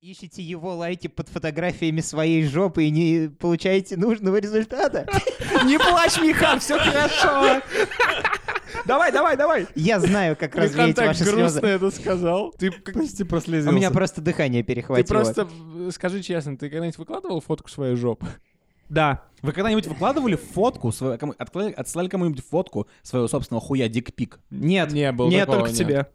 Ищете его лайки под фотографиями своей жопы и не получаете нужного результата? Не плачь, Михан, все хорошо. Давай, давай, давай. Я знаю, как Михан развеять так ваши грустно слезы. это сказал. Ты, как- Почти У прослезился. меня просто дыхание ты перехватило. просто э, скажи честно, ты когда-нибудь выкладывал фотку своей жопы? Да. Вы когда-нибудь выкладывали фотку, свою, кому- отклали- отсылали кому-нибудь фотку своего собственного хуя дикпик? Нет, Не было Нет, такого, только нет. тебе.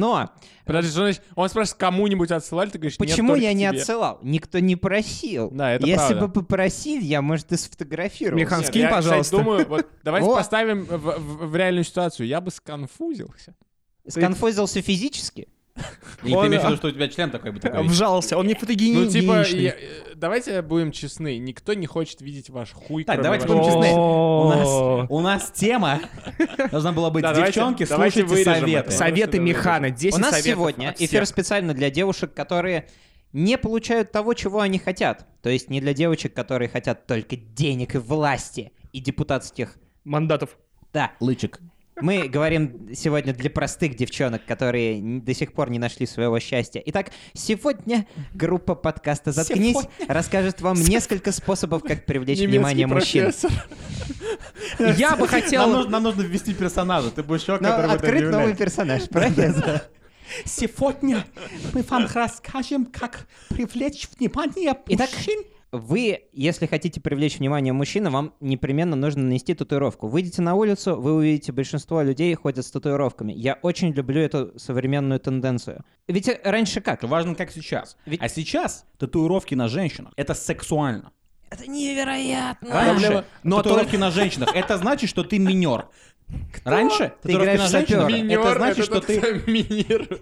Но Подожди, что значит? Он спрашивает, кому-нибудь отсылали, ты говоришь, нет, почему только я не тебе. отсылал? Никто не просил. Да, это Если правда. бы попросил, я, может, и сфотографировал. Михан, Нет, скинь, я, кстати, пожалуйста. думаю, вот давайте О. поставим в, в- в реальную ситуацию. Я бы сконфузился. Сконфузился физически? Или Он, ты имеешь в виду, что у тебя член такой бы такой? Вжался, он не Ну, фотогеничный. типа, я- э, давайте будем честны. Никто не хочет видеть ваш хуй, Так, давайте вашего- будем честны. У нас, у нас тема должна была быть Да, девчонки, давайте слушайте советы. это. Советы Михана, 10 У нас сегодня эфир специально для девушек, которые не получают того, чего они хотят. То есть не для девочек, которые хотят только денег и власти и депутатских... Мандатов. Да, Лычик. Мы говорим сегодня для простых девчонок, которые до сих пор не нашли своего счастья. Итак, сегодня группа подкаста «Заткнись» расскажет вам несколько способов, как привлечь Немецкий внимание мужчин. профессор. Я бы Нам хотел... нужно, нам нужно ввести персонажа. Ты будешь человек, Но который будет открыть новый персонаж, правильно? Сегодня мы вам расскажем, как привлечь внимание Итак, вы, если хотите привлечь внимание мужчины, вам непременно нужно нанести татуировку. Выйдите на улицу, вы увидите большинство людей ходят с татуировками. Я очень люблю эту современную тенденцию. Ведь э, раньше как? Важно, как сейчас. Ведь- А сейчас татуировки на женщинах — это сексуально. Это невероятно. Раньше но татуировки на женщинах — это значит, что ты минер. Раньше Ты играешь сапера. Минер, это значит, это что ты... минер.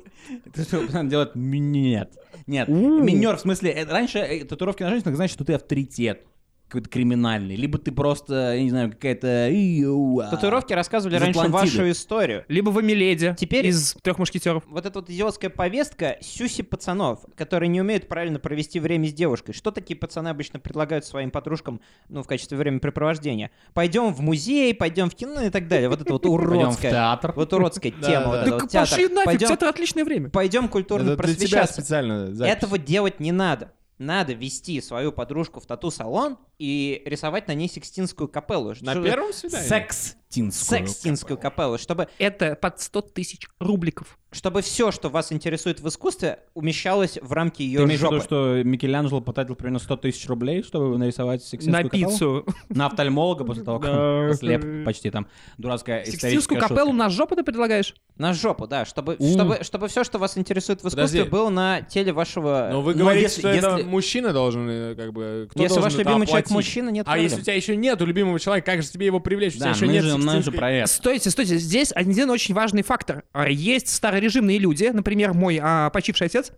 Надо делать нет. Нет. Минер, в смысле, э, раньше э, татуировки на женщинах значит, что ты авторитет какой-то криминальный, либо ты просто, я не знаю, какая-то... а. Татуировки рассказывали Из раньше Атлантиды. вашу историю. Либо в Амиледе Теперь- из трех мушкетеров. Вот эта вот идиотская повестка сюси пацанов, которые не умеют правильно провести время с девушкой. Что такие пацаны обычно предлагают своим подружкам, ну, в качестве времяпрепровождения? Пойдем в музей, пойдем в кино и так далее. Вот это вот Пойдем в уродская, театр. вот уродская тема. Так театр. пошли нафиг, Пойдем- это отличное время. Пойдем культурно Это для тебя просвещаться. специально. Этого делать не надо. Надо вести свою подружку в тату-салон и рисовать на ней Сикстинскую капеллу. На первом свидании? Секстинскую. Секстинскую капеллу, чтобы, Это под 100 тысяч рубликов. Чтобы все, что вас интересует в искусстве, умещалось в рамки Ты ее имеешь в виду, жопы. что Микеланджело потратил примерно 100 тысяч рублей, чтобы нарисовать сексинскую На капеллу? пиццу. На офтальмолога после того, как он слеп почти там. Дурацкая Сикстинскую историческая капеллу шутка. на жопу ты предлагаешь? На жопу, да, чтобы, У. чтобы, чтобы все, что вас интересует в искусстве, Подожди. было на теле вашего... Но вы говорите, если- что это если- мужчина должен, э, как бы, кто Если должен ваш это любимый человек оплатить? мужчина, нет А проблем. если у тебя еще нету любимого человека, как же тебе его привлечь? У тебя Да, еще мы нет же, мы же сикстинской- про это. Стойте, стойте, здесь один очень важный фактор. А, Есть старорежимные люди, например, мой а, почивший отец.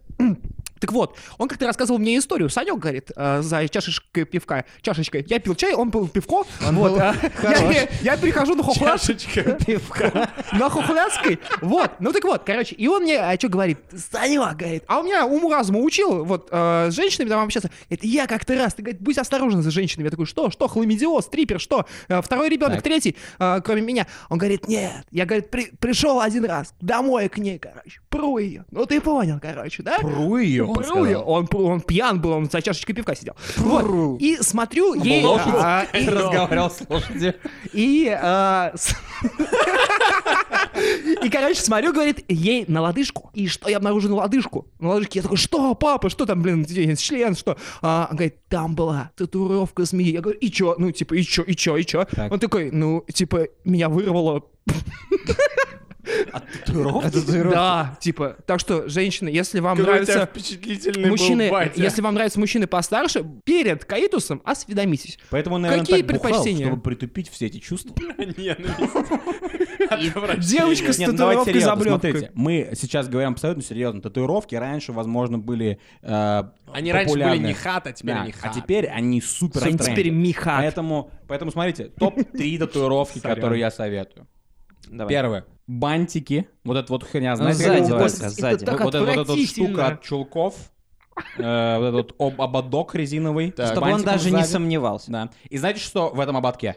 Так вот, он как-то рассказывал мне историю. Санек, говорит, а, за чашечкой пивка, чашечкой. Я пил чай, он пил пивко. Он вот, был а, я, я- я перехожу на хохлас. Чашечка. Пивка. На хохляцкой. Вот. Ну так вот, короче. И он мне, а что говорит? Санек, говорит. А у меня уму разуму учил, вот, э, с женщинами там общаться. Это я как-то раз, ты, говорит, будь осторожен за женщинами. Я такой, что, что, хламидиоз, трипер, что? Э, второй ребенок, Так. третий, э, кроме меня. Он говорит, нет. Я, говорит, при- пришел один раз домой к ней, короче, пру ее. Ну ты понял, короче, да? Пру ее, он. Он, он пьян был, он за чашечкой пивка сидел. Вот. И смотрю, ей... лошадь. а, и- Разговаривал с лошадью. и, с- и, короче, смотрю, говорит, ей на лодыжку. И что я обнаружил на лодыжку? На лодыжке я такой, что, папа, что там, блин, член, что? А, он говорит, там была татуировка змеи. Я говорю, и чё? Ну, типа, и чё, и чё, и чё? Так. Он такой, ну, типа, меня вырвало. От татуировки? Да, типа, так что, женщины, если вам тебя нравится... впечатлительный Мужчины, был батя. если вам нравятся мужчины постарше, перед каитусом осведомитесь. Поэтому, он, наверное, Какие так бухал, предпочтения? чтобы притупить все эти чувства. Отвращение. Девочка с ну татуировкой смотрите. Мы сейчас говорим абсолютно серьезно. Татуировки раньше, возможно, были э, Они раньше были не хат, а теперь они а хат. теперь они супер Они теперь миха. Поэтому, поэтому смотрите, топ-3 татуировки, которые я советую. Давай. Первое. Бантики. Вот эта вот херня, Ну, знаете, сзади как называется? только, сзади. так вот, эта- вот эта вот штука от чулков. э, вот этот вот об- ободок резиновый. с Чтобы он даже не сзади. сомневался. Да. И знаете, что в этом ободке?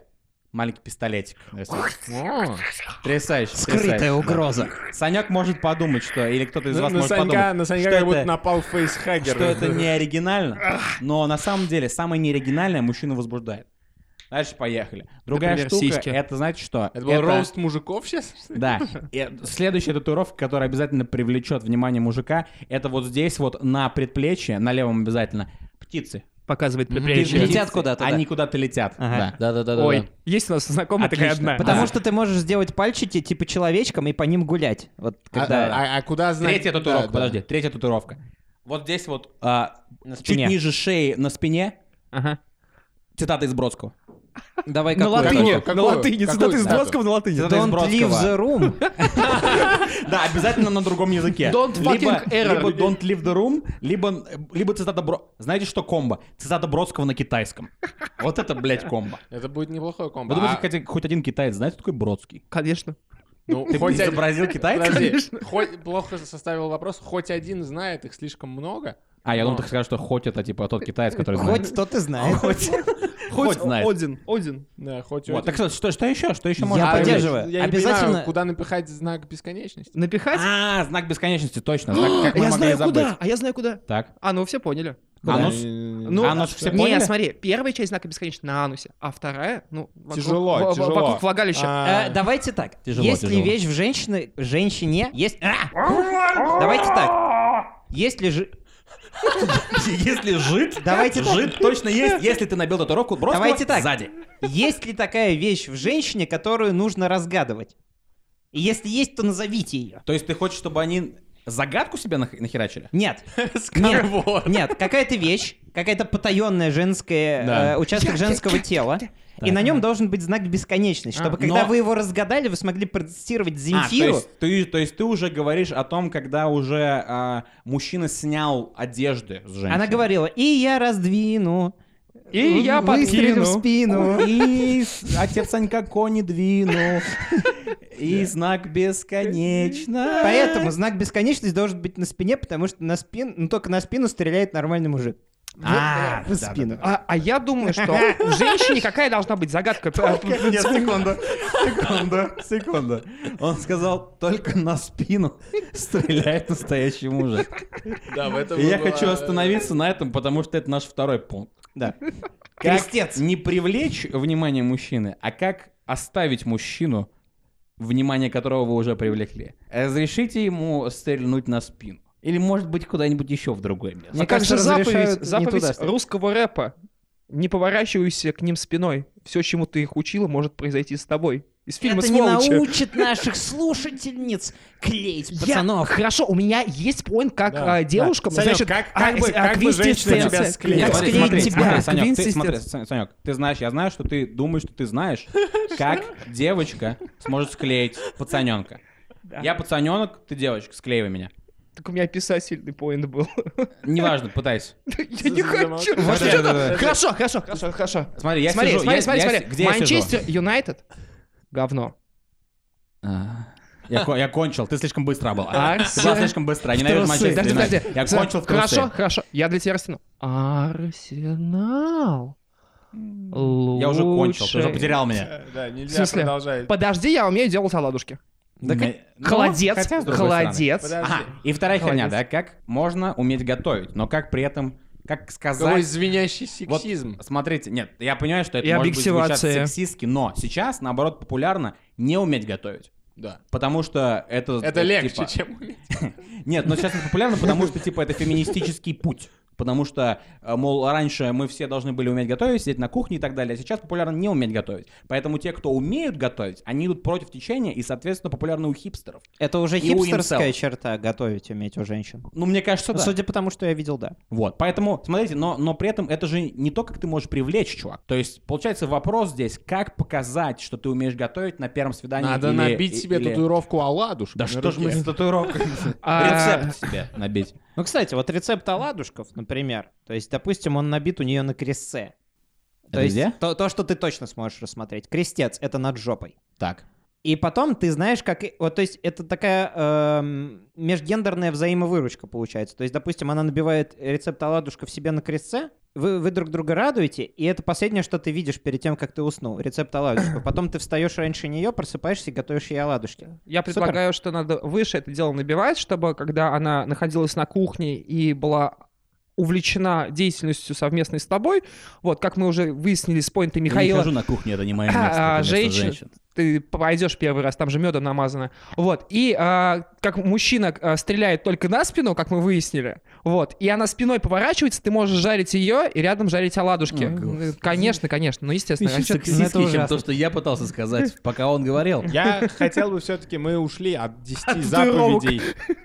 маленький пистолетик. Потрясающе. Скрытая угроза. Санек может подумать, что... Или кто-то из вас на может Санька, подумать, на Санька что как будто это- напал фейсхаггер. что это не оригинально, но на самом деле самое неоригинальное мужчину возбуждает. Дальше поехали. Другая Например, штука, сиськи. это знаете что? Это был roast мужиков сейчас? Да. И следующая татуировка, которая обязательно привлечет внимание мужика, это вот здесь вот на предплечье, на левом обязательно, птицы. Показывает предплечье. летят куда-то, да. Они куда-то летят. Ага. Да. Да-да-да. Ой, есть у нас знакомая такая Отлично. одна. Потому Да. что ты можешь сделать пальчики типа человечком и по ним гулять. Вот А, когда... а- а куда знать? Третья татуировка, Да, да. подожди, третья татуировка. Вот здесь вот а, На чуть спине. ниже шеи на спине Ага. цитата из Бродского. Давай На какую? латыни, Какую? на латыни, Какую цитаты из? Бродского на латыни. Don't leave the room. Да, обязательно на другом языке. Don't fucking error. либо don't leave the room, либо, либо цитата Бро... Знаете, что комбо? Цитата Бродского на китайском. Вот это, блядь, комбо. Это будет неплохое комбо. Вы думаете, А, хоть, один китаец знает, кто такой Бродский? Конечно. ну, Ты хоть изобразил китайца? Подожди, хоть плохо составил вопрос, хоть один знает, их слишком много. А, я думал, ты скажешь, что хоть это, типа, тот китаец, который знает. Хоть тот и знает. Хоть, хоть знает. Один, один. Да, хоть Вот, один. так что, что, что еще? Что еще Я можно А, привлечь? поддерживаю. Я не Обязательно- понимаю, куда напихать знак бесконечности. Напихать? А, знак бесконечности, точно. Знак, как мы я знаю забыть. куда, а я знаю куда. Так. А, ну все поняли. Анус? Ну, Анус все не, поняли? смотри, первая часть знака бесконечности на анусе, а вторая, ну, вокруг- Тяжело, в- в- тяжело. Вокруг влагалища. А, Э, Давайте так. Тяжело, Если тяжело. вещь в женщине, женщине есть... А! Давайте так. Если же... Если жид, Давайте так. жид точно есть, если ты набил татуировку Бродского Давайте так. сзади. Есть ли такая вещь в женщине, которую нужно разгадывать? И если есть, то назовите ее. То есть ты хочешь, чтобы они загадку себе нах- нахерачили? Нет. Skyward. Нет, какая-то вещь, какая-то потаенная женская Да. э, участок женского тела, и на нем должен быть знак бесконечности, чтобы А, когда но- вы его разгадали, вы смогли протестировать А, то Земфиру. есть, ты, то есть ты уже говоришь о том, когда уже а, мужчина снял одежды с женщины. Она говорила, и я раздвину. И я выстрелю в подкину». спину. И отец Санька кони двинул. И знак бесконечно. Поэтому знак бесконечности должен быть на спине, потому что на спину, ну только на спину стреляет нормальный мужик. А, в да, спину. А, а я думаю, что в женщине какая должна быть загадка? Нет, секунду, секунду, секунду. Он сказал, только на спину стреляет настоящий мужик. Да, в этом И я была- хочу остановиться на этом, потому что это наш второй пункт. Да. Как Крестец. не привлечь внимание мужчины, а как оставить мужчину, внимание которого вы уже привлекли. Разрешите ему стрельнуть на спину. Или, может быть, куда-нибудь еще в другое место. Мне А как же кажется, заповедь, не заповедь русского рэпа? Не поворачивайся к ним спиной. Все, чему ты их учила, может произойти с тобой. Из фильма Это не «Сволочи». научит наших слушательниц клеить Я- пацанов. Хорошо, у меня есть поинт, как Да, а, девушкам. Санёк, значит, как- а, как бы- а, как бы женщина квинтэссенция- тебя склеила? Как склеить смотри, тебя? смотри, Санек, ты, смотри, Са- Санек, ты знаешь, я знаю, что ты думаешь, что ты знаешь, как девочка сможет склеить пацаненка. Я пацаненок, ты девочка, склеивай меня. Так у меня писательный поинт был. Неважно, пытайся. Я не хочу. Хорошо, хорошо, хорошо, хорошо. Смотри, я Смотри, сижу, смотри, я- смотри, я смотри. Манчестер Юнайтед говно. А, Я, я кончил, ты слишком быстро был. Арсен- Ты была слишком быстро, я ненавижу. Манчестер Подожди, подожди. Я Смотри, кончил в трусы. Хорошо, хорошо. Я для тебя растяну. Арсенал. Я уже кончил, ты уже потерял меня. Да, В нельзя смысле? продолжать. Подожди, я умею делать оладушки. Да М, ну, Холодец, хотя, холодец. Ага, и вторая херня, Холодец. да, как можно уметь готовить, но как при этом, как Какой сказать... звенящий Вот, сексизм. смотрите, нет, я понимаю, что это И может быть звучат объективация. сексистски, но сейчас, наоборот, популярно не уметь готовить. Да. Потому что это... Это э, легче, типа- чем уметь. Нет, но сейчас это популярно, потому что, типа, это феминистический путь. Потому что, э, мол, раньше мы все должны были уметь готовить, сидеть на кухне и так далее, а сейчас популярно не уметь готовить. Поэтому те, кто умеют готовить, они идут против течения и, соответственно, популярны у хипстеров. Это уже И хипстерская черта готовить уметь у женщин. Ну, мне кажется, да. Судя по тому, что я видел, да. Вот, поэтому, смотрите, но, но при этом это же не то, как ты можешь привлечь, чувак. То есть, получается, вопрос здесь, как показать, что ты умеешь готовить на первом свидании Надо или- набить себе или- татуировку оладушку. Да что ж мы руке. с татуировкой? А- Рецепт себе набить. Ну, кстати, вот рецепт оладушков, например. То есть, допустим, он набит у нее на крестце. То Это есть, где? То, то, что ты точно сможешь рассмотреть. Крестец — это над жопой. Так. И потом ты знаешь, как... Вот, то есть, это такая эм, межгендерная взаимовыручка получается. То есть, допустим, она набивает рецепт оладушков себе на крестце, вы, вы друг друга радуете, и это последнее, что ты видишь перед тем, как ты уснул. Рецепт оладушек. Потом ты встаешь раньше нее, просыпаешься и готовишь ей оладушки. Я предполагаю, что надо выше это дело набивать, чтобы когда она находилась на кухне и была увлечена деятельностью совместной с тобой, вот, как мы уже выяснили с поинта Я не Михаила, хожу на кухню, это не мое А, место. это место женщин- женщин. Ты пойдешь первый раз, там же медом намазано. Вот. И а, как мужчина а, стреляет только на спину, как мы выяснили, вот, и она спиной поворачивается, ты можешь жарить ее и рядом жарить оладушки. О, конечно, конечно, ну естественно. Ты А это сексистский, чем ужасно. то, что я пытался сказать, пока он говорил. Я хотел бы все-таки, мы ушли от 10 татуировок. заповедей.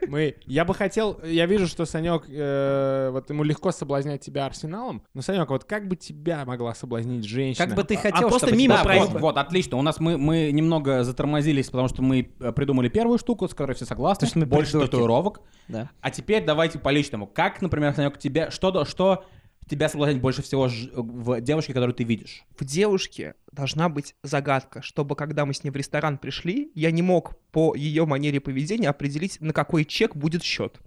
Мы, я бы хотел, я вижу, что Санек, э, вот ему легко соблазнять тебя арсеналом, но Санек, вот как бы тебя могла соблазнить женщина? Как бы ты А хотел, просто чтобы мимо тебя Да, вот, вот, отлично. У нас мы, мы немного затормозились, потому что мы э, придумали первую штуку, с которой все согласны. Что мы Больше придурки. татуировок. Да. А теперь давайте по личному. Как, например, Санек, тебя, что, что тебя соблазнять больше всего ж- в девушке, которую ты видишь? в девушке должна быть загадка, чтобы когда мы с ней в ресторан пришли, я не мог по ее манере поведения определить, на какой чек будет счет.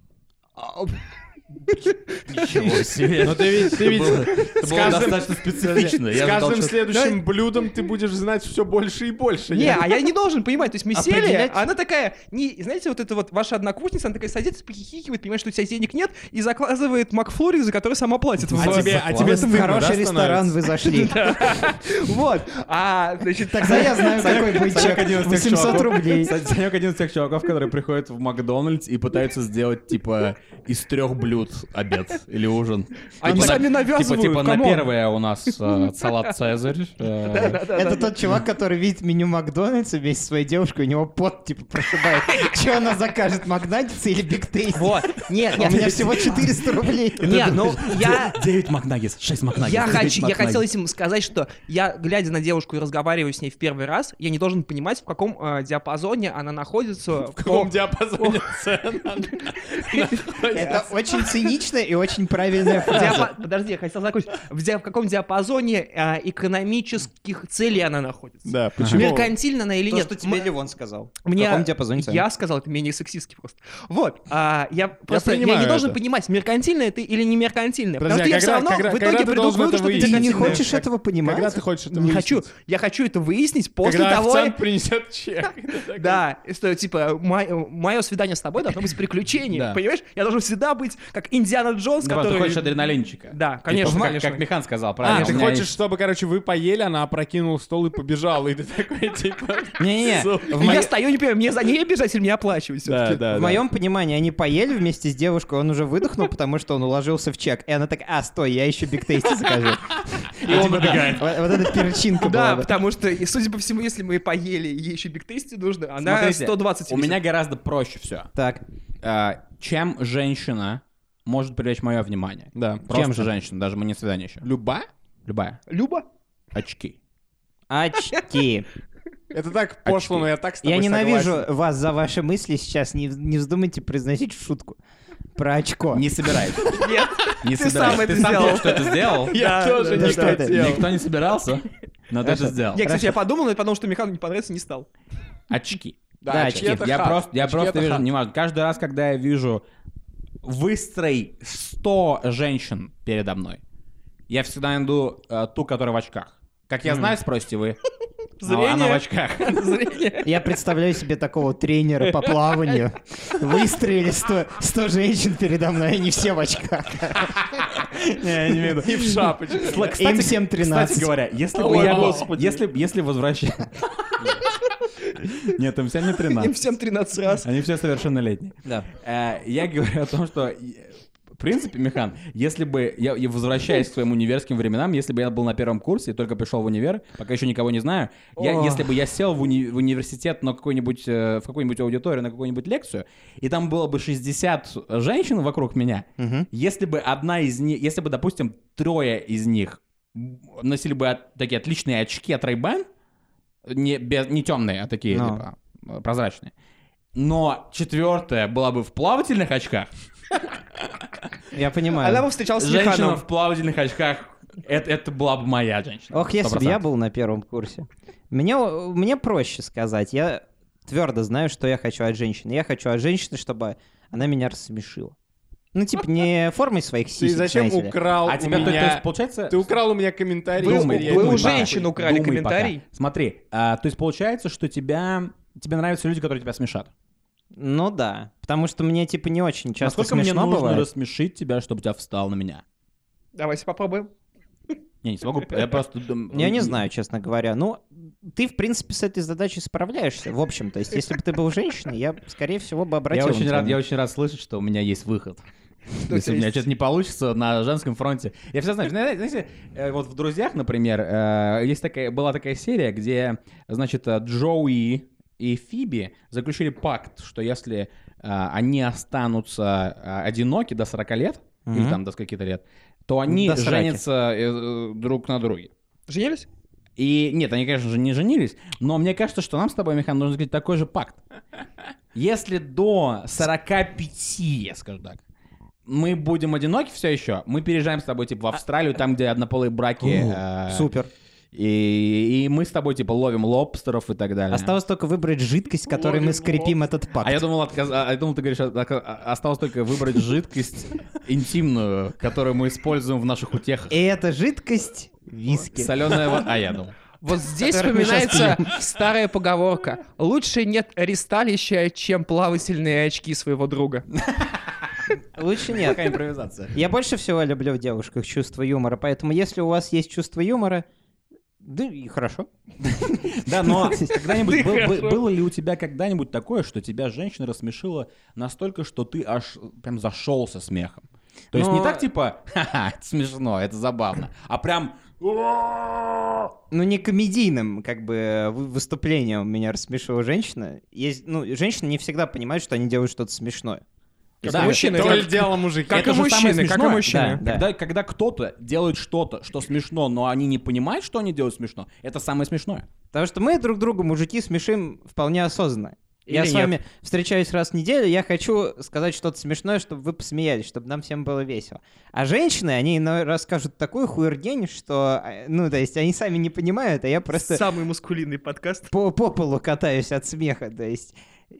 Ничего себе. Но ты ведь, ты ведь с каждым- достаточно специфично. с каждым следующим блюдом ты будешь знать все больше и больше. Не, а я не должен понимать. То есть мы сели, она такая, не, знаете, вот это вот ваша однокурсница, она такая садится, похихикивает, понимает, что у тебя денег нет, и заказывает Макфлури, за который сама платит. А тебе, а тебе В хороший ресторан вы зашли. Вот. А, значит, Тогда я знаю, какой будет чек. один из тех 800 чуваков- рублей. Кстати, Санек один из тех чуваков, которые приходят в Макдональдс и пытаются сделать, типа, из трех блюд обед или ужин. Они Типа, сами на- навязывают, Типа, типа на первое у нас э, салат Цезарь. э, Это тот чувак, который видит меню Макдональдса вместе со своей девушкой, у него пот, типа, прошибает. Че она закажет, Макнаггетсы или Биг Тейсти? вот. Нет, У нет, меня всего 400 рублей. Не, ну я... 9 Макнаггетс, 6 Макнаггетс. Я, девять хочу, я Макнаггетс. хотел этим сказать, что я, глядя на девушку и разговариваю с ней в первый раз, я не должен понимать, в каком э, диапазоне она находится. В каком диапазоне цен она Это очень цинично и очень правильная фраза. Подожди, я хотел закончить. В, каком диапазоне а, экономических целей она находится? Да, почему? Меркантильна она или То, нет? что тебе Ливон сказал. Мне... В каком диапазоне? Я сказал, это менее сексистски просто. Вот. а, я просто я, не должен это. понимать, меркантильное ты или не меркантильное. Подожди, Потому что а я все когда- равно когда- в когда итоге приду к выводу, это что ты не хочешь этого понимать? Когда ты хочешь это Не хочу. Я хочу это выяснить после Когда того... официант принесет чек. Да, и что, типа, мое свидание с тобой должно быть приключение, Да. понимаешь? Я должен всегда быть как Индиана Джонс, Да, который... ты хочешь адреналинчика. Да, Типа, конечно, как- конечно. Как Михан сказал, А, правильно. ты у меня хочешь, есть- чтобы, короче, вы поели, она опрокинула стол и побежала, и ты такой, типа... Не-не-не, И моё- Я стою, не понимаю, мне за ней бежать или мне оплачивать Да, да, В моем понимании, они поели вместе с девушкой, он уже выдохнул, потому что он уложился в чек. И она такая, а, стой, я еще Биг Тейсти закажу. И он убегает. Вот эта перчинка Да, потому что, судя по всему, если мы поели, ей еще биг тесте нужно, она Смотрите, 120 У меня гораздо проще все. Так, Чем женщина может привлечь мое внимание? Да. Просто женщина, даже мы не свидание еще. Люба? Любая. Люба? Очки. очки. Это так пошло, но я так с тобой Я ненавижу вас за ваши мысли сейчас. Не, не вздумайте произносить шутку про очко. Не собираюсь. Нет. Не Ты собираюсь. сам это Ты сам сделал. только что это сделал? Я тоже не хотел. Никто не собирался, но ты это сделал. Не, кстати, я подумал, но я подумал, что Михаилу не понравится, не стал. Очки. Да, очки Я просто, я просто вижу, неважно, каждый раз, когда я вижу выстрой 100 женщин передо мной, я всегда найду э, ту, которая в очках. Как я знаю, спросите вы. А Она в Зрение. очках. Зрение. Я представляю себе такого тренера по плаванию. Выстроили 100, 100 женщин передо мной, они все в очках. Не, я не имею в виду. И в шапочке. Им всем 13. Кстати говоря, если бы я был, господи. если, если возвращать... Нет, им всем не Им 13. всем 13 раз. Они все совершеннолетние. Да. Э, Я говорю о том, что в принципе, Михан, если бы я, я возвращаясь к своим универским временам, если бы я был на первом курсе и только пришел в универ, пока еще никого не знаю, я, если бы я сел в, уни- в университет на какой-нибудь, э, в какую-нибудь аудиторию, на какую-нибудь лекцию, и там было бы 60 женщин вокруг меня, Мгм. если бы одна из них, если бы, допустим, трое из них носили бы от- такие отличные очки от Ray-Ban, не, без, не темные, а такие, Ну. типа, прозрачные, но четвертая была бы в плавательных очках, Я понимаю. Она бы встречалась с женщина в плавательных очках, это, это была бы моя женщина. Ох, если бы 100%. я был на первом курсе. Мне, мне проще сказать. Я твердо знаю, что я хочу от женщины. Я хочу от женщины, чтобы она меня рассмешила. Ну, типа, не формой своих Ты сисек, зачем знаете ли. украл А у тебя, то- то меня... есть, получается... Ты украл у меня комментарий. Вы- теперь вы я у женщин украли Думай комментарий. пока. Смотри, а, то есть получается, что тебя... Тебе нравятся люди, которые тебя смешат. Ну да, потому что мне, типа, не очень часто Насколько мне смешно нужно бывает. рассмешить тебя, чтобы у тебя встал на меня? Давайте попробуем. Не, не смогу, я просто... дум- Я не знаю, честно говоря. Ну, ты, в принципе, с этой задачей справляешься, в общем. То есть, если бы ты был женщиной, я, скорее всего, бы Я обратил очень, рад, я очень рад слышать, что у меня есть выход. Если у у меня есть? что-то не получится на женском фронте. Я все знаю. Знаете, знаете, э, вот в «Друзьях», например, э, есть такая, была такая серия, где, значит, э, Джоуи и Фиби заключили пакт, что если они останутся одиноки до 40 лет, или Мгм. там до скольки-то лет, то они До женятся друг на друге. Женились? И нет, они, конечно же, не женились, но мне кажется, что нам с тобой, Михан, нужно сказать такой же пакт. Если до 45, я скажу так, мы будем одиноки все еще, мы переезжаем с тобой, типа, в Австралию, там, где однополые браки. э, Супер. И, и мы с тобой, типа, ловим лобстеров и так далее. Осталось только выбрать жидкость, которой мы скрепим этот пакт. А я думал, отказ- а я думал, ты говоришь, а- а- осталось только выбрать жидкость интимную, которую мы используем в наших утехах. И эта жидкость — виски. Соленая вода. А я думал. Вот здесь Которых мы щас вспоминается старая поговорка. Лучше нет ресталища, чем плавательные очки своего друга. Лучше нет. Какая импровизация. Я больше всего люблю в девушках чувство юмора, поэтому если у вас есть чувство юмора, да и хорошо. Да, но когда-нибудь было ли у тебя когда-нибудь такое, что тебя женщина рассмешила настолько, что ты аж прям зашелся смехом? То есть не так типа, ха-ха, это смешно, это забавно, а прям Ну, не комедийным, как бы, вы- выступлением меня рассмешила женщина. Есть, ну, женщины не всегда понимают, что они делают что-то смешное. Как Да, мужчины. То ли дело мужики. Как Это и мужчины, как и мужчины. Да. когда, когда кто-то делает что-то, что смешно, но они не понимают, что они делают смешно, это самое смешное. Потому что мы друг другу, мужики, смешим вполне осознанно. я Или с нет? вами встречаюсь раз в неделю, я хочу сказать что-то смешное, чтобы вы посмеялись, чтобы нам всем было весело. А женщины, они иной раз скажут такую хуердень, что, э, ну, то есть они сами не понимают, а я просто Самый мускулинный подкаст. по, по полу катаюсь от смеха, то есть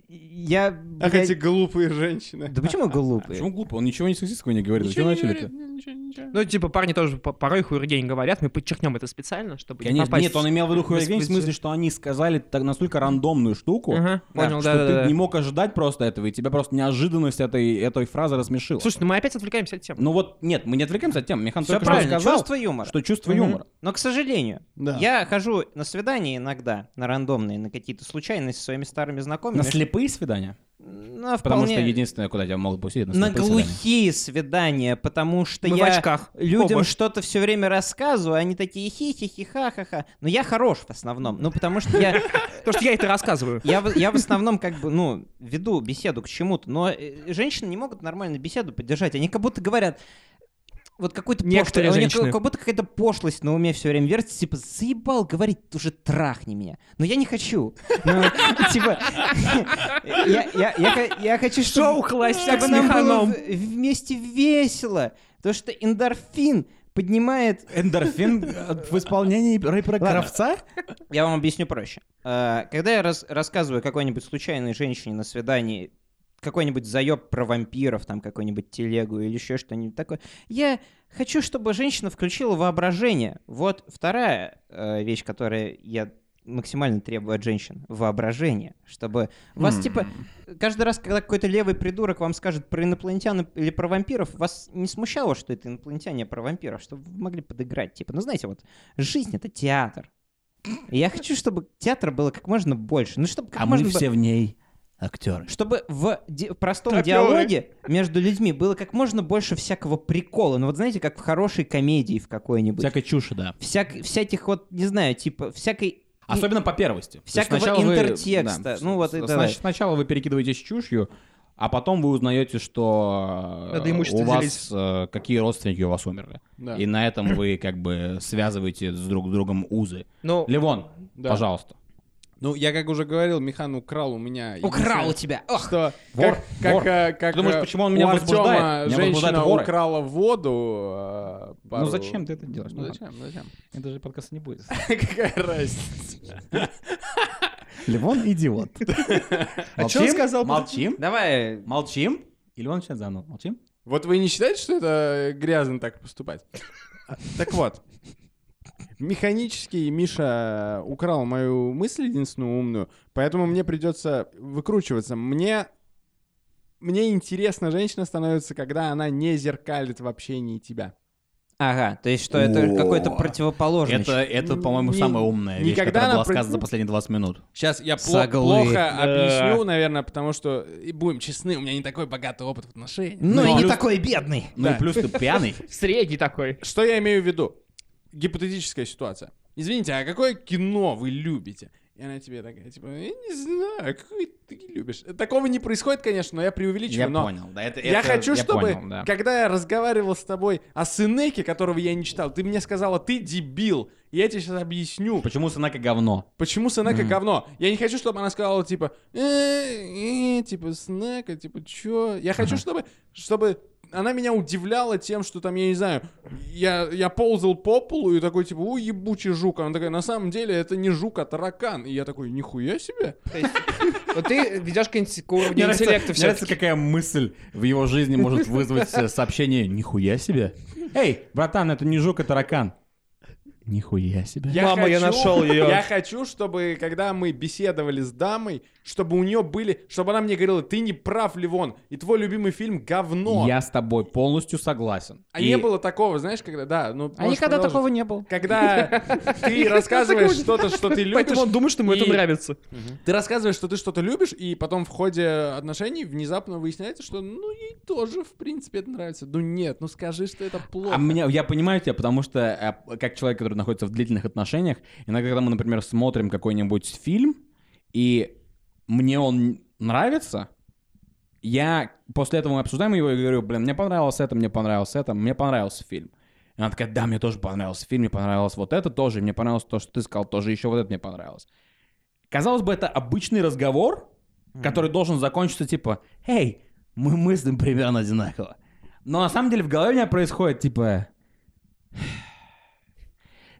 я... Ах, блядь, эти глупые женщины. Да почему глупые? Почему глупо? Он ничего не сексистского не говорит. Ничего Зачем не говорит, ничего, Ну, типа, парни тоже по- порой хуйрдень говорят, мы подчеркнем это специально, чтобы не Конечно, попасть... нет, он имел в виду хуйню в смысле, что они сказали так настолько рандомную штуку, Ага, понял, что да-да-да. ты не мог ожидать просто этого, и тебя просто неожиданность этой, этой фразы рассмешила. Слушай, ну мы опять отвлекаемся от темы. Ну вот, нет, мы не отвлекаемся от темы. Михан Все только правильно, что сказал, чувство юмора. что чувство Мгм. юмора. Но, к сожалению, Да. я хожу на свидания иногда, на рандомные, на какие-то случайные со своими старыми знакомыми. На слепые свидания? Ну, Потому вполне- что единственное, куда тебя могут пустить, это На свидания. глухие свидания, потому что Мы в я очках. людям Оба. что-то все время рассказываю, они такие хи-хи-хи, ха-ха-ха. Но я хорош в основном. Ну, потому что я, Потому что я это рассказываю. я, в- я в основном как бы, ну, веду беседу к чему-то. Но э, женщины не могут нормально беседу поддержать. Они как будто говорят, вот какой-то Некоторые у них женщины. как будто какая-то пошлость на уме все время вертится, типа, заебал говорить, уже трахни меня. Но я не хочу. Ну, типа, я, хочу, чтобы, Шоу «Холостяк чтобы с нам было Миханом». в- вместе весело. Потому что эндорфин поднимает... Эндорфин э, в исполнении рэпера. Кравца? Я вам объясню проще. Э, Когда я рас- рассказываю какой-нибудь случайной женщине на свидании какой-нибудь заеб про вампиров, там какой-нибудь телегу или еще что-нибудь такое, я хочу, чтобы женщина включила воображение. Вот вторая э, вещь, которая я максимально требую от женщин. Воображение. Чтобы вас, типа, каждый раз, когда какой-то левый придурок вам скажет про инопланетян или про вампиров, вас не смущало, что это инопланетяне, а про вампиров, чтобы вы могли подыграть. Типа, ну знаете, вот жизнь — это театр. И я хочу, чтобы театра было как можно больше. Ну, чтобы как А можно мы все в ней актеры. чтобы в, ди- в простом Актеры. диалоге между людьми было как можно больше всякого прикола. Ну вот знаете, как в хорошей комедии в какой-нибудь. Всякой чуши, да. Всяк- всяких вот, не знаю, типа, всякой... Особенно по первости. Всякого сначала вы- интертекста. да, Ну вот с- и давай. Сначала вы перекидываетесь чушью, а потом вы узнаете, что э, Надо имущество у вас делить. э, какие родственники у вас умерли. Да. И на этом вы как бы связываете с друг с другом узы. Ну, Левон, Да. пожалуйста. Ну, я как уже говорил, Михан украл у меня... Украл у единственное, тебя! Ох! Что, Вор, как, как, вор. э, как Ты думаешь, э, почему он у меня Артема возбуждает? Меня женщина воры. украла воду... э, Ну пару- зачем ты это делаешь? Ну Ну, зачем, зачем? Это же подкаст не будет. Какая разница? Левон идиот. А чё он сказал? Молчим? Давай, Молчим? Или он сейчас заново? Молчим? Вот вы не считаете, что это грязно так поступать? Так вот, механически Миша украл мою мысль единственную умную, поэтому мне придется выкручиваться. Мне мне интересно женщина становится, когда она не зеркалит в общении тебя. Ага, то есть что это какой-то противоположный. Это, это, по-моему, Не- самая умная вещь, никогда которая она была про- сказана за последние 20 минут. Сейчас я плохо объясню, наверное, потому что, и будем честны, у меня не такой богатый опыт в отношениях. Ну и Но- не такой бедный. Ну Да. и плюс ты пьяный. Средний такой. Что я имею в виду? Гипотетическая ситуация. Извините, а какое кино вы любите? И она тебе такая, типа, я не знаю, какой ты любишь. Такого не происходит, конечно, но я преувеличиваю. Я но понял. Да, это, Я это- хочу, я чтобы, понял, да. когда я разговаривал с тобой о Сенеке, которого я не читал, ты мне сказала, ты дебил. И я тебе сейчас объясню, Почему Сенака говно? почему Сенека говно. Я не хочу, чтобы она сказала, типа, «Э, э, типа, Сенека, типа, чё? Я хочу, чтобы, чтобы она меня удивляла тем, что там, я не знаю, я, я ползал по полу и такой, типа, ой, ебучий жук. Она такая, на самом деле, это не жук, а таракан. И я такой, нихуя себе. Вот ты ведешь к, уровню Мне нравится, интеллекта нравится, все какая мысль в его жизни может вызвать э, сообщение «Нихуя себе». Эй, братан, это не жук, это таракан. Нихуя себе. Мама, я нашел её. Я хочу, чтобы, когда мы беседовали с дамой, чтобы у нее были, чтобы она мне говорила, ты не прав, Ливон, и твой любимый фильм говно. Я с тобой полностью согласен. А И- не было такого, знаешь, когда, да, ну, А никогда продолжить. такого не было. Когда ты рассказываешь что-то, что ты любишь, Поэтому он думает, что ему это нравится. ты рассказываешь, что ты что-то любишь, и потом в ходе отношений внезапно выясняется, что, ну, ей тоже, в принципе, это нравится. Ну, нет, ну, скажи, что это плохо. А меня, я понимаю тебя, потому что э, как человек, который находится в длительных отношениях, иногда, когда мы, например, смотрим какой-нибудь фильм, и мне он нравится, я после этого мы обсуждаем его и говорю, блин, мне понравилось это, мне понравилось это, мне понравился фильм. И она такая, да, мне тоже понравился фильм, мне понравилось вот это тоже, мне понравилось то, что ты сказал, тоже еще вот это мне понравилось. Казалось бы, это обычный разговор, который должен закончиться типа, эй, мы мыслим примерно одинаково. Но на самом деле в голове у меня происходит типа,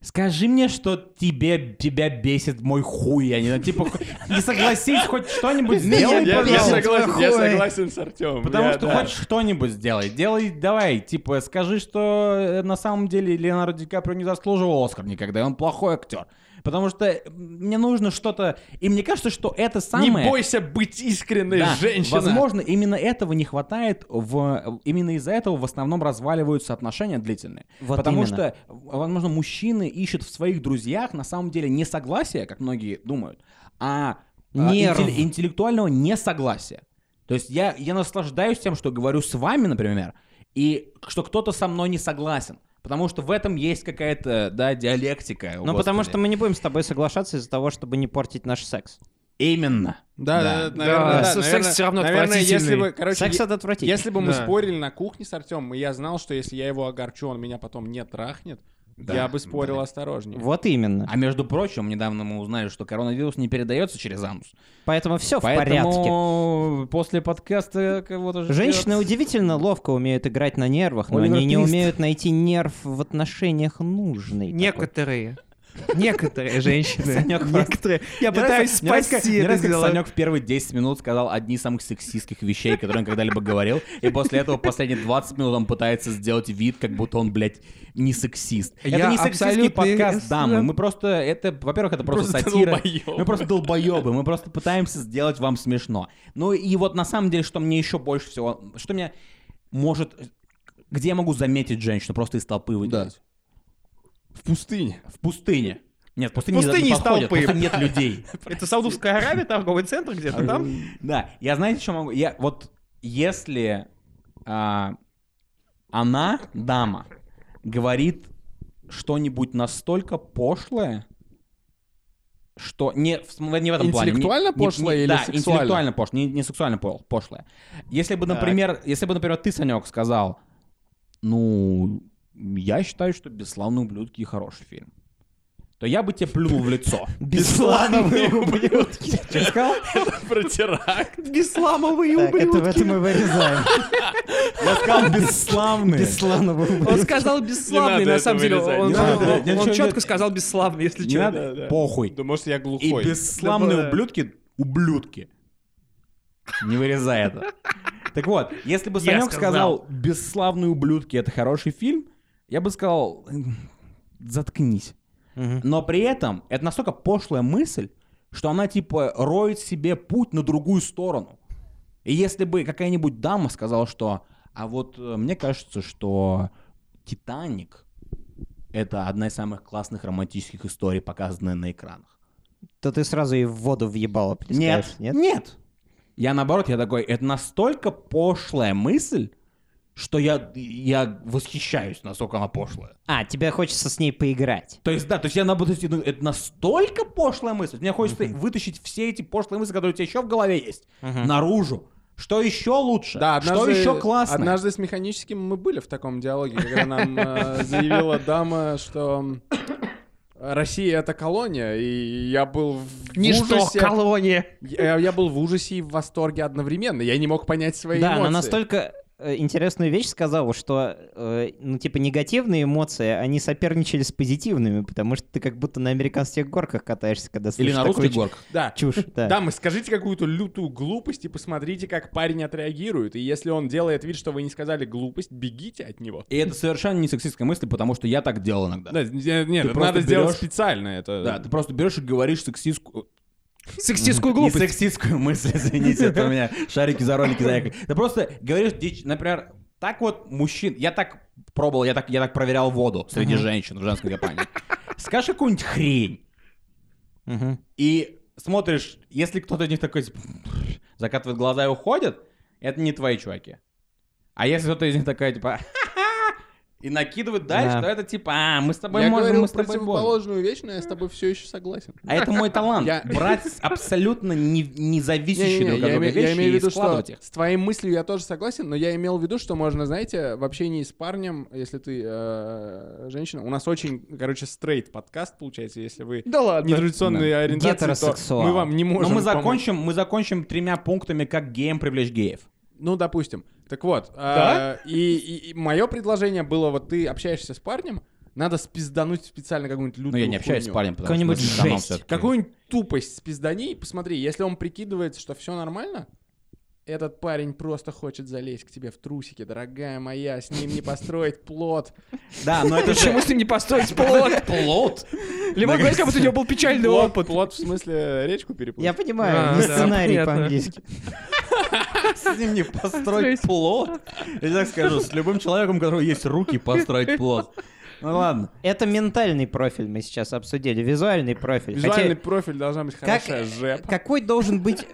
Скажи мне, что тебе, тебя бесит мой хуй, я не знаю, типа, не согласись хоть что-нибудь сделать, я, я согласен, я согласен с Артемом. Потому Я- что да. хоть что-нибудь сделай. Делай, давай, типа, скажи, что э, на самом деле Леонардо Ди Каприо не заслуживал Оскар никогда, и он плохой актер. Потому что э, мне нужно что-то... И мне кажется, что это самое... Не бойся быть искренней, Да, женщина. Возможно, именно этого не хватает. В... Именно из-за этого в основном разваливаются отношения длительные. Вот Потому именно. что, возможно, мужчины ищут в своих друзьях на самом деле не согласия, как многие думают, а а, Нерв. интелли- интеллектуального несогласия. То есть я, я наслаждаюсь тем, что говорю с вами, например, и что кто-то со мной не согласен. Потому что в этом есть какая-то, да, диалектика. Ну, потому что мы не будем с тобой соглашаться из-за того, чтобы не портить наш секс. Именно. Да, да, Да. да, наверное, Да, да, секс наверное- всё равно наверное, если отвратительный. бы, короче, Секс это отвратительно. если бы мы Да. спорили на кухне с Артемом, и я знал, что если я его огорчу, он меня потом не трахнет, Да, я бы спорил да. осторожнее. Вот именно. А между прочим, недавно мы узнали, что коронавирус не передается через анус. Поэтому все в порядке. Поэтому после подкаста кого-то ждет. Женщины удивительно ловко умеют играть на нервах, но Оливер они не умеют найти нерв в отношениях нужный. такой. Некоторые. Женщины. Санёк Некоторые. Я пытаюсь спасти это дело. Санек в первые 10 минут сказал одни из самых сексистских вещей, которые он когда-либо говорил, и после этого последние 20 минут он пытается сделать вид, как будто он, блядь, не сексист. это не сексистский подкаст, дамы. Мы просто, это, во-первых, это просто, сатира. Мы просто долбоебы. Мы просто пытаемся сделать вам смешно. Ну и вот на самом деле, что мне еще больше всего, что меня может, где я могу заметить женщину, просто из толпы выделить? В пустыне. В пустыне. Нет, в пустыне, В пустыне не подходят, толпы. просто нет людей. Это Саудовская Аравия, торговый центр где-то там? Да, я знаете, что могу? Я вот если а, она, дама, говорит что-нибудь настолько пошлое, что не, в, не в этом плане. не- Интеллектуально пошлое или да, сексуально? интеллектуально пошлое, не, не сексуально пошлое. Если бы, например, если бы, например, ты, Санек, сказал, ну, я считаю, что «Бесславные ублюдки» хороший фильм, то я бы тебе плюнул в лицо. Бесславные ублюдки. Что сказал? Про теракт. Бесламовые Так, это, ублюдки. это мы вырезаем. Я сказал «бесславные». Бесславного Он ублюдка. сказал бесславный, Не надо на самом деле. Он, не он- он- он не- четко сказал бесславный, если Не что. надо, похуй. Да может я И глухой. бесславные Да. ублюдки — ублюдки. Не вырезай это. Так вот, если бы Санек сказал. сказал «Бесславные ублюдки» — это хороший фильм, я бы сказал «М, «Заткнись». Мгм. Но при этом это настолько пошлая мысль, что она типа роет себе путь на другую сторону. И если бы какая-нибудь дама сказала, что «А вот э, мне кажется, что «Титаник» — это одна из самых классных романтических историй, показанная на экранах. То ты сразу и в воду въебало Нет, нет, нет? Я наоборот, я такой, это настолько пошлая мысль, что я, я восхищаюсь, насколько она пошлая. А, тебе хочется с ней поиграть. То есть, да, то есть я наоборот, думаю, это настолько пошлая мысль. Мне хочется вытащить все эти пошлые мысли, которые у тебя еще в голове есть, наружу. Что еще лучше? Да, что однажды, еще классно? Однажды с механическим мы были в таком диалоге, когда нам э, заявила дама, что Россия это колония, и я был в Ничто, ужасе. колония. Я, я был в ужасе и в восторге одновременно. Я не мог понять свои да, эмоции. она настолько интересную вещь сказала, что, э, ну, типа, негативные эмоции, они соперничали с позитивными, потому что ты как будто на американских горках катаешься, когда Или слышишь на такую русских горках. Да. чушь. Да. Дамы, скажите какую-то лютую глупость и посмотрите, как парень отреагирует. И если он делает вид, что вы не сказали глупость, бегите от него. И это совершенно не сексистская мысль, потому что я так делал иногда. Да, не- нет, это просто надо сделать берешь- специально. Это... Да, ты просто берешь и говоришь сексистскую... Сексистскую Не глупость. сексистскую мысль, извините, это у меня шарики за ролики заехали. Ты просто говоришь дичь, например, так вот мужчин, я так пробовал, я так, я так проверял воду среди женщин в женской компании. Скажешь какую-нибудь хрень, и смотришь, если кто-то из них такой закатывает глаза и уходит, это не твои чуваки. А если кто-то из них такой, типа, и накидывает дальше, Да. то это типа, а, мы с тобой Я можем, мы с тобой противоположную вещь, но я с тобой все еще согласен. А это мой талант. Я- Брать абсолютно не, не зависящие Не-не-не, друг от я, друга име- я вещи имею в и виду, что складывать их. с твоей мыслью я тоже согласен, но я имел в виду, что можно, знаете, в общении с парнем, если ты э, женщина, у нас очень, короче, стрейт подкаст получается, если вы Да ладно. нетрадиционной ориентации, то мы вам не Но можем мы помочь. закончим, мы закончим тремя пунктами, как геем привлечь геев. Ну, допустим. Так вот, э, и, мое предложение было, вот ты общаешься с парнем, надо спиздануть специально какую-нибудь лютую Но я не общаюсь с хуйню. парнем, потому что Какую-нибудь с Антоном жесть. Какую-нибудь тупость спиздани, посмотри, если он прикидывается, что все нормально, этот парень просто хочет залезть к тебе в трусики, дорогая моя, с ним не построить плод. Да, но это Почему с ним не построить плод? Плод? Либо говорить, как будто у него был печальный опыт. плод в смысле речку переплыть. Я понимаю, А, не да, сценарий по-английски. С ним не построить плод? Я так скажу, с любым человеком, у которого есть руки, построить плод. Ну ладно. Это ментальный профиль мы сейчас обсудили, визуальный профиль. Визуальный Хотя- профиль должна быть как- хорошая жепа. Какой должен быть...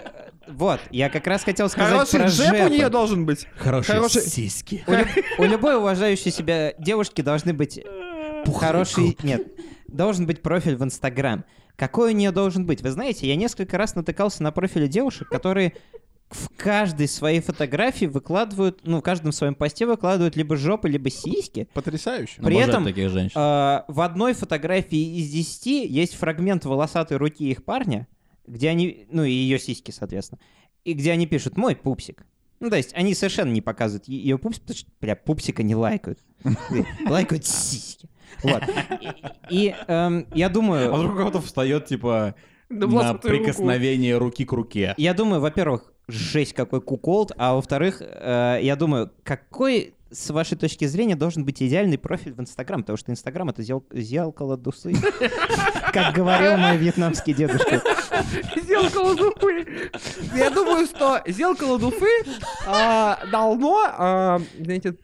Вот, я как раз хотел сказать Хороший про у жепы. нее должен быть. Хорошие Хороший- сиськи. У, люб- у любой уважающей себя девушки должны быть хороший... Нет, должен быть профиль в Инстаграм. Какой у нее должен быть? Вы знаете, я несколько раз натыкался на профили девушек, которые в каждой своей фотографии выкладывают, ну, в каждом своем посте выкладывают либо жопы, либо сиськи. Потрясающе. При Обожаю этом, таких женщин. А, в одной фотографии из 10 есть фрагмент волосатой руки их парня, где они, ну и ее сиськи, соответственно, и где они пишут «мой пупсик». Ну, то есть они совершенно не показывают ее пупсик, потому что, бля, пупсика не лайкают. Лайкают сиськи. Вот. И, эм, я А думаю, вдруг кто-то встает, типа, на прикосновение руки к руке. я думаю, во-первых, жесть какой куколд, а во-вторых, э, я думаю, какой с вашей точки зрения должен быть идеальный профиль в Инстаграм, потому что Инстаграм это зел- зеркало дусы, как говорил мой вьетнамский дедушка. Зеркало Дуфы. Я думаю, что зеркало Дуфы а, должно, а, знаете,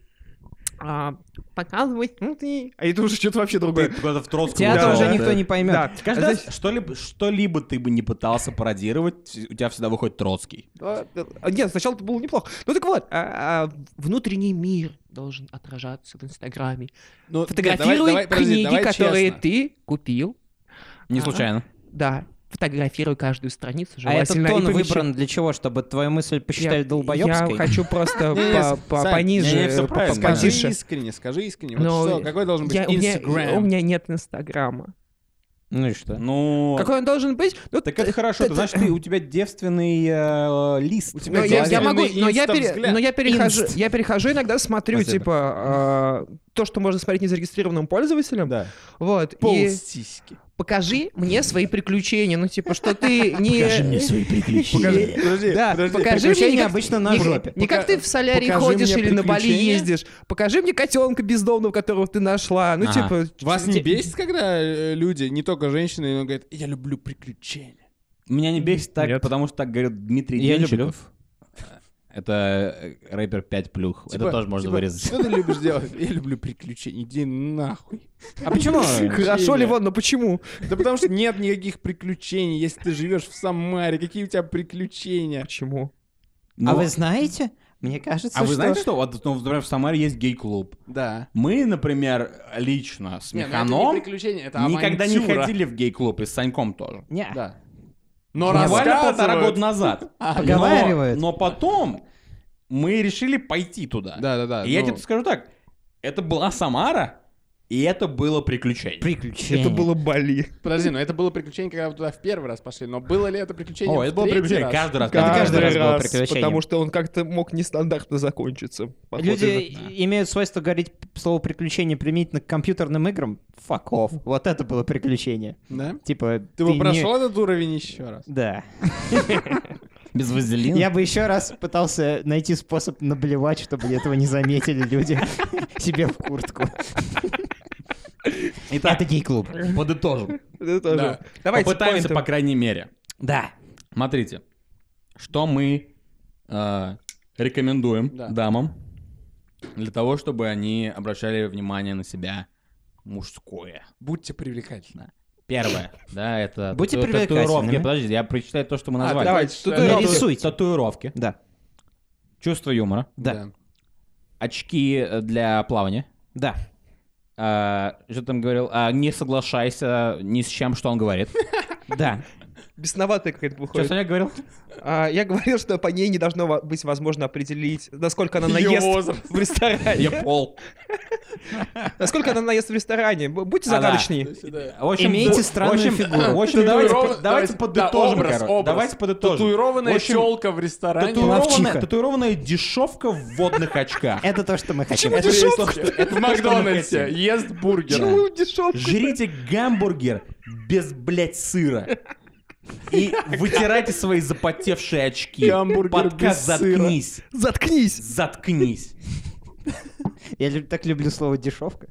а, показывать внутри. А это уже что-то вообще Ты другое. куда-то в Троцком Тебя Да, тоже да, никто да. не поймет. Да. Каждый раз, Значит, что-либо, что-либо ты бы не пытался пародировать, у тебя всегда выходит Троцкий. а, а, Нет, сначала это было неплохо. Ну так вот, а, а, внутренний мир должен отражаться в Инстаграме. Ну, нет, Фотографируй давай- давай, подожди, книги, давай которые честно. ты купил. Не Ага. случайно. Да, фотографируй каждую страницу, А этот тон помещай. выбран для чего? Чтобы твою мысль посчитали Я- долбоебской? Я хочу просто пониже, Скажи искренне, скажи искренне. Но какой должен быть я- у, меня, Инстаграм? у меня нет Инстаграма. Ну и что? Ну, Какой он должен быть? Ну, так это хорошо. т- Это значит, ты, у тебя девственный э, лист. У тебя Ну, я, я могу, но я, пере- но я перехожу, Инст. я перехожу иногда смотрю, Спасибо. типа, э, то, что можно смотреть незарегистрированным пользователем. Да. Вот. Пол И сиськи. Покажи мне свои приключения. Ну, типа, что ты не... свои приключения. Покажи, подожди, Да, подожди. покажи мне, как- обычно на не, жопе. не как ты в солярий покажи ходишь мне или на Бали ездишь. Покажи мне котенка бездомного, которого ты нашла. Ну, типа... Вас не бесит, когда э, люди, не только женщины, но говорят, я люблю приключения? Меня не бесит так, Нет. потому что так говорит Дмитрий Я Денчиков. люблю. Это э, рэпер 5 плюх. Типа- Это тоже можно типа, вырезать. Что ты любишь делать? Я люблю приключения. Иди нахуй. А почему? Хорошо, Ливон, но почему? Да потому что нет никаких приключений, если ты живешь в Самаре. Какие у тебя приключения? Почему? Ну, А вы знаете? Мне кажется, а вы что... знаете, что? Вот, ну, например, в Самаре есть гей-клуб. Да. Мы, например, лично с Не, ну это Механом не это никогда не ходили в гей-клуб, и с Саньком тоже. Не, Да. Но Буквально полтора года назад. А. Но, но потом мы решили пойти туда. Да-да-да. И я ну, тебе скажу так, это была Самара, и это было приключение. приключения. Это было Бали. Подожди, но это было приключение, когда вы туда в первый раз пошли. Но было ли это приключение О, это было приключение раз? каждый раз. Это каждый раз было раз, приключением. Потому что он как-то мог нестандартно закончиться. Люди имеют свойство говорить слово приключение применительно к компьютерным играм. Fuck off. Вот это было приключение. Да? Типа, Ты бы не- прошел этот уровень еще раз? Да. Без вазелина. Я бы еще раз пытался найти способ наблевать, чтобы этого не заметили люди себе в куртку. Итак, Это гей-клуб. подытожим. Да. Давайте Попытаемся, по крайней мере. Да. Смотрите, что мы э, рекомендуем Да. дамам для того, чтобы они обращали внимание на себя мужское. Будьте привлекательны. Первое, да, это Будьте тату- татуировки. Подождите, я прочитаю то, что мы А, назвали. давайте, Тату- татуировки. Нарисуйте. Татуировки, Да. чувство юмора, Да. очки э, для плавания. Да. А, что там говорил? А, не соглашайся ни с чем, что он говорит. Да. Бесноватая какая-то Что выходит. Саня говорил? А, я говорил, что по ней не должно быть возможно определить, насколько она Её наест возраст. в ресторане. Я пол. Насколько она наест в ресторане. Будьте загадочнее. В общем, Имейте странную в общем, фигуру. В общем, давайте, Татуиров- по- давайте да, подытожим, образ, короче. образ. Давайте подытожим. Татуированная В общем, челка в ресторане. Татуированная, дешевка в водных очках. Это то, что мы хотим. Дешевка? есть- Это в что Макдональдсе ест бургер. Почему дешевка? Жрите гамбургер без, блядь, сыра. И вытирайте свои запотевшие очки. Подкаст заткнись. Заткнись. Заткнись. Я так люблю слово дешевка.